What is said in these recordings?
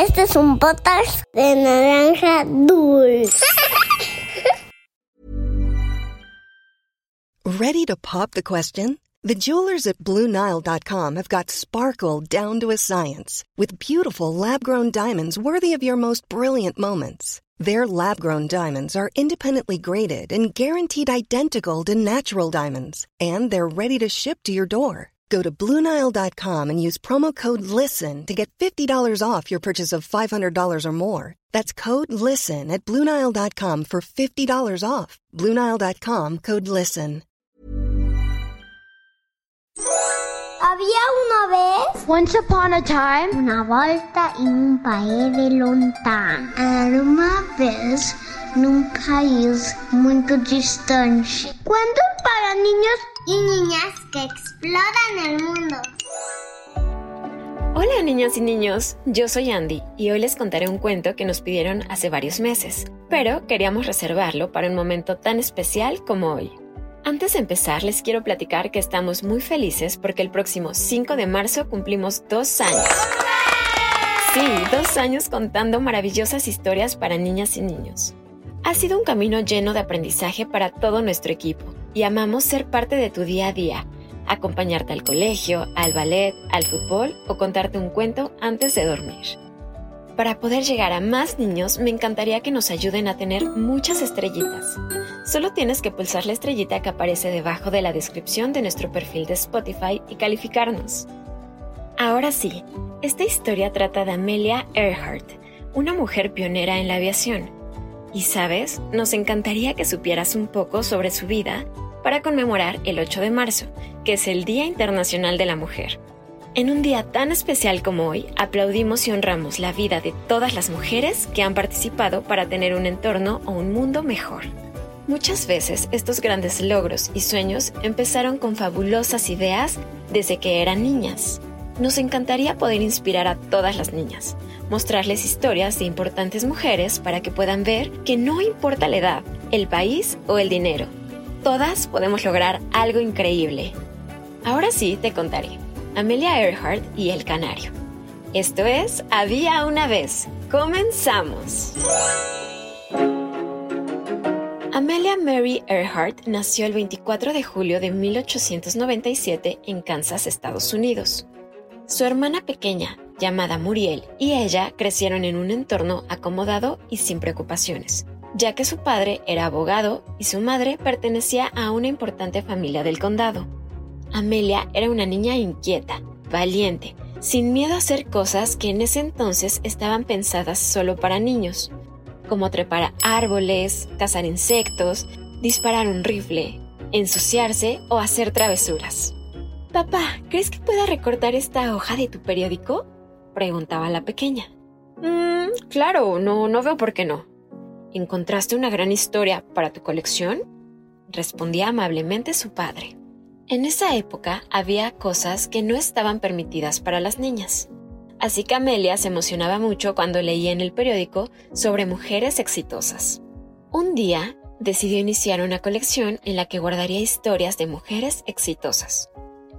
Este es un podcast de naranja dulce. Ready to pop the question? The jewelers at BlueNile.com have got sparkle down to a science with beautiful lab-grown diamonds worthy of your most brilliant moments. Their lab-grown diamonds are independently graded and guaranteed identical to natural diamonds, and they're ready to ship to your door. Go to BlueNile.com and use promo code LISTEN to get $50 off your purchase of $500 or more. That's code LISTEN at BlueNile.com for $50 off. BlueNile.com code LISTEN. Había una vez Once upon a time, una volta en un país de lontano. Era uma vez num país muito distante. Cuentos para niños y niñas que exploran el mundo. Hola niñas y niños, yo soy Andy y hoy les contaré un cuento que nos pidieron hace varios meses, pero queríamos reservarlo para un momento tan especial como hoy. Antes de empezar, les quiero platicar que estamos muy felices porque el próximo 5 de marzo cumplimos dos años. Sí, dos años contando maravillosas historias para niñas y niños. Ha sido un camino lleno de aprendizaje para todo nuestro equipo y amamos ser parte de tu día a día, acompañarte al colegio, al ballet, al fútbol o contarte un cuento antes de dormir. Para poder llegar a más niños, me encantaría que nos ayuden a tener muchas estrellitas. Solo tienes que pulsar la estrellita que aparece debajo de la descripción de nuestro perfil de Spotify y calificarnos. Ahora sí, esta historia trata de Amelia Earhart, una mujer pionera en la aviación. Y sabes, nos encantaría que supieras un poco sobre su vida para conmemorar el 8 de marzo, que es el Día Internacional de la Mujer. En un día tan especial como hoy, aplaudimos y honramos la vida de todas las mujeres que han participado para tener un entorno o un mundo mejor. Muchas veces estos grandes logros y sueños empezaron con fabulosas ideas desde que eran niñas. Nos encantaría poder inspirar a todas las niñas, mostrarles historias de importantes mujeres para que puedan ver que no importa la edad, el país o el dinero, todas podemos lograr algo increíble. Ahora sí te contaré. Amelia Earhart y el canario. Esto es Había una vez. Comenzamos. Amelia Mary Earhart nació el 24 de julio de 1897 en Kansas, Estados Unidos. Su hermana pequeña, llamada Muriel, y ella crecieron en un entorno acomodado y sin preocupaciones, ya que su padre era abogado y su madre pertenecía a una importante familia del condado. Amelia era una niña inquieta, valiente, sin miedo a hacer cosas que en ese entonces estaban pensadas solo para niños, como trepar árboles, cazar insectos, disparar un rifle, ensuciarse o hacer travesuras. Papá, ¿crees que pueda recortar esta hoja de tu periódico? Preguntaba la pequeña. Mmm, claro, no, no veo por qué no. ¿Encontraste una gran historia para tu colección? respondía amablemente su padre. En esa época había cosas que no estaban permitidas para las niñas. Así que Amelia se emocionaba mucho cuando leía en el periódico sobre mujeres exitosas. Un día decidió iniciar una colección en la que guardaría historias de mujeres exitosas.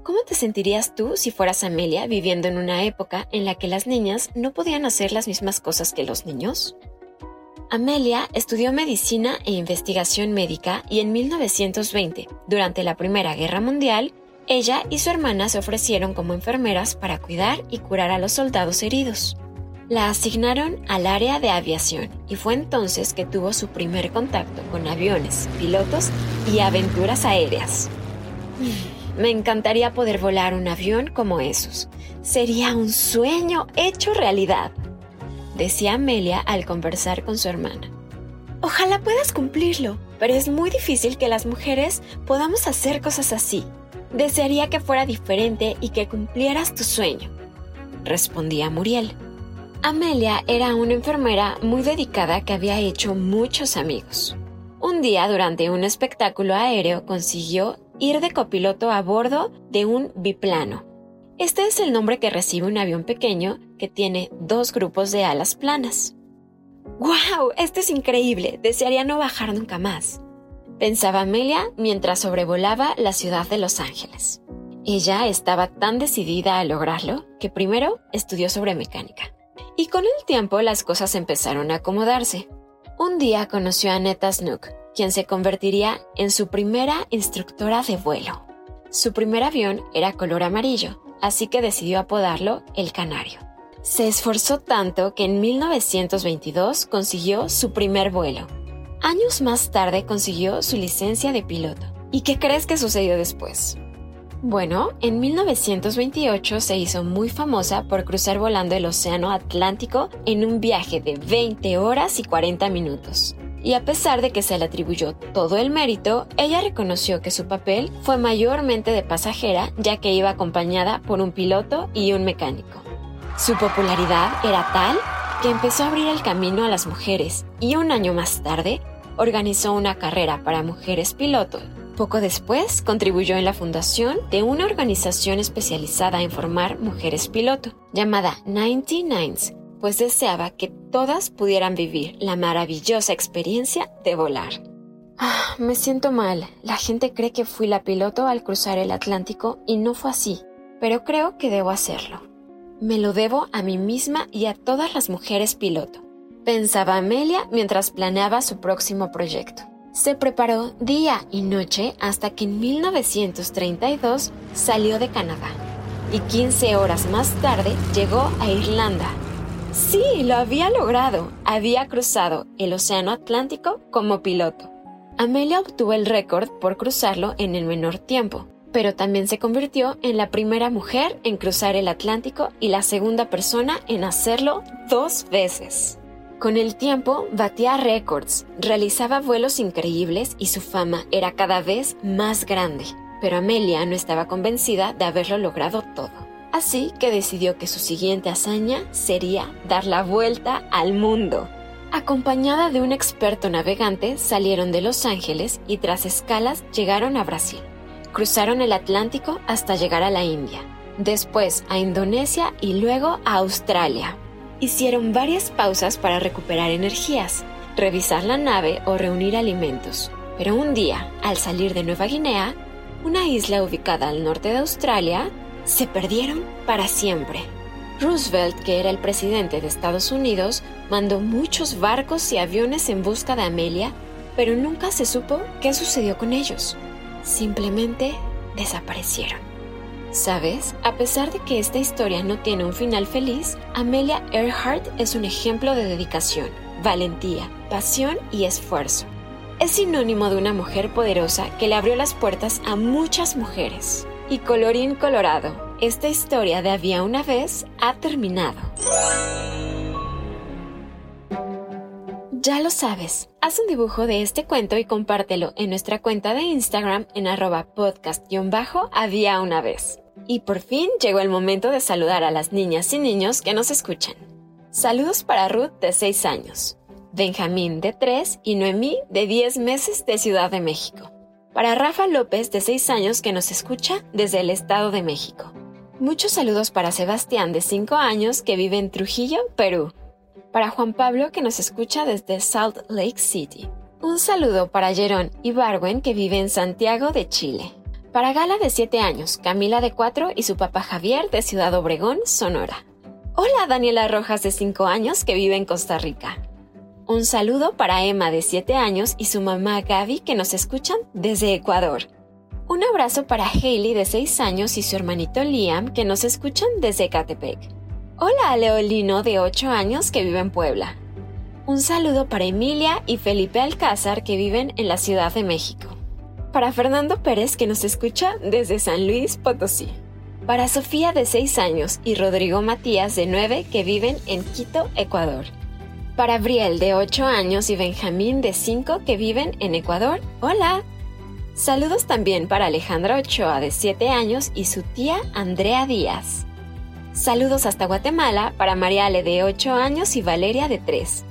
¿Cómo te sentirías tú si fueras Amelia viviendo en una época en la que las niñas no podían hacer las mismas cosas que los niños? Amelia estudió medicina e investigación médica y en 1920, durante la Primera Guerra Mundial, ella y su hermana se ofrecieron como enfermeras para cuidar y curar a los soldados heridos. La asignaron al área de aviación y fue entonces que tuvo su primer contacto con aviones, pilotos y aventuras aéreas. Me encantaría poder volar un avión como esos. Sería un sueño hecho realidad decía Amelia al conversar con su hermana. Ojalá puedas cumplirlo, pero es muy difícil que las mujeres podamos hacer cosas así. Desearía que fuera diferente y que cumplieras tu sueño, respondía Muriel. Amelia era una enfermera muy dedicada que había hecho muchos amigos. Un día durante un espectáculo aéreo consiguió ir de copiloto a bordo de un biplano este es el nombre que recibe un avión pequeño que tiene dos grupos de alas planas. ¡Guau! Esto es increíble. Desearía no bajar nunca más. Pensaba Amelia mientras sobrevolaba la ciudad de Los Ángeles. Ella estaba tan decidida a lograrlo que primero estudió sobre mecánica Y con el tiempo las cosas empezaron a acomodarse. Un día conoció a Neta Snook, quien se convertiría en su primera instructora de vuelo. Su primer avión era color amarillo, así que decidió apodarlo el Canario. Se esforzó tanto que en 1922 consiguió su primer vuelo. Años más tarde consiguió su licencia de piloto. ¿Y qué crees que sucedió después? Bueno, en 1928 se hizo muy famosa por cruzar volando el Océano Atlántico en un viaje de 20 horas y 40 minutos. Y a pesar de que se le atribuyó todo el mérito, ella reconoció que su papel fue mayormente de pasajera ya que iba acompañada por un piloto y un mecánico. Su popularidad era tal que empezó a abrir el camino a las mujeres y un año más tarde organizó una carrera para mujeres pilotos poco después, contribuyó en la fundación de una organización especializada en formar mujeres piloto, llamada 99s, pues deseaba que todas pudieran vivir la maravillosa experiencia de volar. Ah, me siento mal. La gente cree que fui la piloto al cruzar el Atlántico y no fue así, pero creo que debo hacerlo. Me lo debo a mí misma y a todas las mujeres piloto, pensaba Amelia mientras planeaba su próximo proyecto. Se preparó día y noche hasta que en 1932 salió de Canadá y 15 horas más tarde llegó a Irlanda. Sí, lo había logrado. Había cruzado el Océano Atlántico como piloto. Amelia obtuvo el récord por cruzarlo en el menor tiempo, pero también se convirtió en la primera mujer en cruzar el Atlántico y la segunda persona en hacerlo dos veces. Con el tiempo batía récords, realizaba vuelos increíbles y su fama era cada vez más grande. Pero Amelia no estaba convencida de haberlo logrado todo. Así que decidió que su siguiente hazaña sería dar la vuelta al mundo. Acompañada de un experto navegante, salieron de Los Ángeles y tras escalas llegaron a Brasil. Cruzaron el Atlántico hasta llegar a la India, después a Indonesia y luego a Australia, hicieron varias pausas para recuperar energías, revisar la nave o reunir alimentos. Pero un día, al salir de Nueva Guinea, una isla ubicada al norte de Australia, se perdieron para siempre. Roosevelt, que era el presidente de Estados Unidos, mandó muchos barcos y aviones en busca de Amelia, pero nunca se supo qué sucedió con ellos. Simplemente desaparecieron. ¿Sabes? A pesar de que esta historia no tiene un final feliz, Amelia Earhart es un ejemplo de dedicación, valentía, pasión y esfuerzo. Es sinónimo de una mujer poderosa que le abrió las puertas a muchas mujeres. Y colorín colorado, esta historia de Había una vez ha terminado. Ya lo sabes, haz un dibujo de este cuento y compártelo en nuestra cuenta de Instagram en arroba podcast-había una vez. Y por fin llegó el momento de saludar a las niñas y niños que nos escuchan. Saludos para Ruth de 6 años, Benjamín de 3 y Noemí de 10 meses de Ciudad de México. Para Rafa López de 6 años que nos escucha desde el Estado de México. Muchos saludos para Sebastián de 5 años que vive en Trujillo, Perú para Juan Pablo que nos escucha desde Salt Lake City. Un saludo para Jerón y Barwen que vive en Santiago de Chile. Para Gala de 7 años, Camila de 4 y su papá Javier de Ciudad Obregón, Sonora. Hola Daniela Rojas de 5 años que vive en Costa Rica. Un saludo para Emma de 7 años y su mamá Gaby que nos escuchan desde Ecuador. Un abrazo para Hailey de 6 años y su hermanito Liam que nos escuchan desde Catepec. Hola a Leolino de 8 años que vive en Puebla. Un saludo para Emilia y Felipe Alcázar que viven en la Ciudad de México. Para Fernando Pérez que nos escucha desde San Luis Potosí. Para Sofía de 6 años y Rodrigo Matías de 9 que viven en Quito, Ecuador. Para Briel de 8 años y Benjamín de 5 que viven en Ecuador. Hola. Saludos también para Alejandra Ochoa de 7 años y su tía Andrea Díaz. Saludos hasta Guatemala para Mariale de 8 años y Valeria de 3.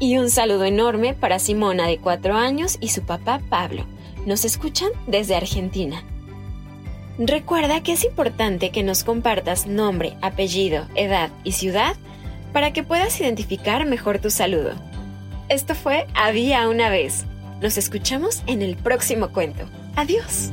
Y un saludo enorme para Simona de 4 años y su papá Pablo. Nos escuchan desde Argentina. Recuerda que es importante que nos compartas nombre, apellido, edad y ciudad para que puedas identificar mejor tu saludo. Esto fue Había una vez. Nos escuchamos en el próximo cuento. Adiós.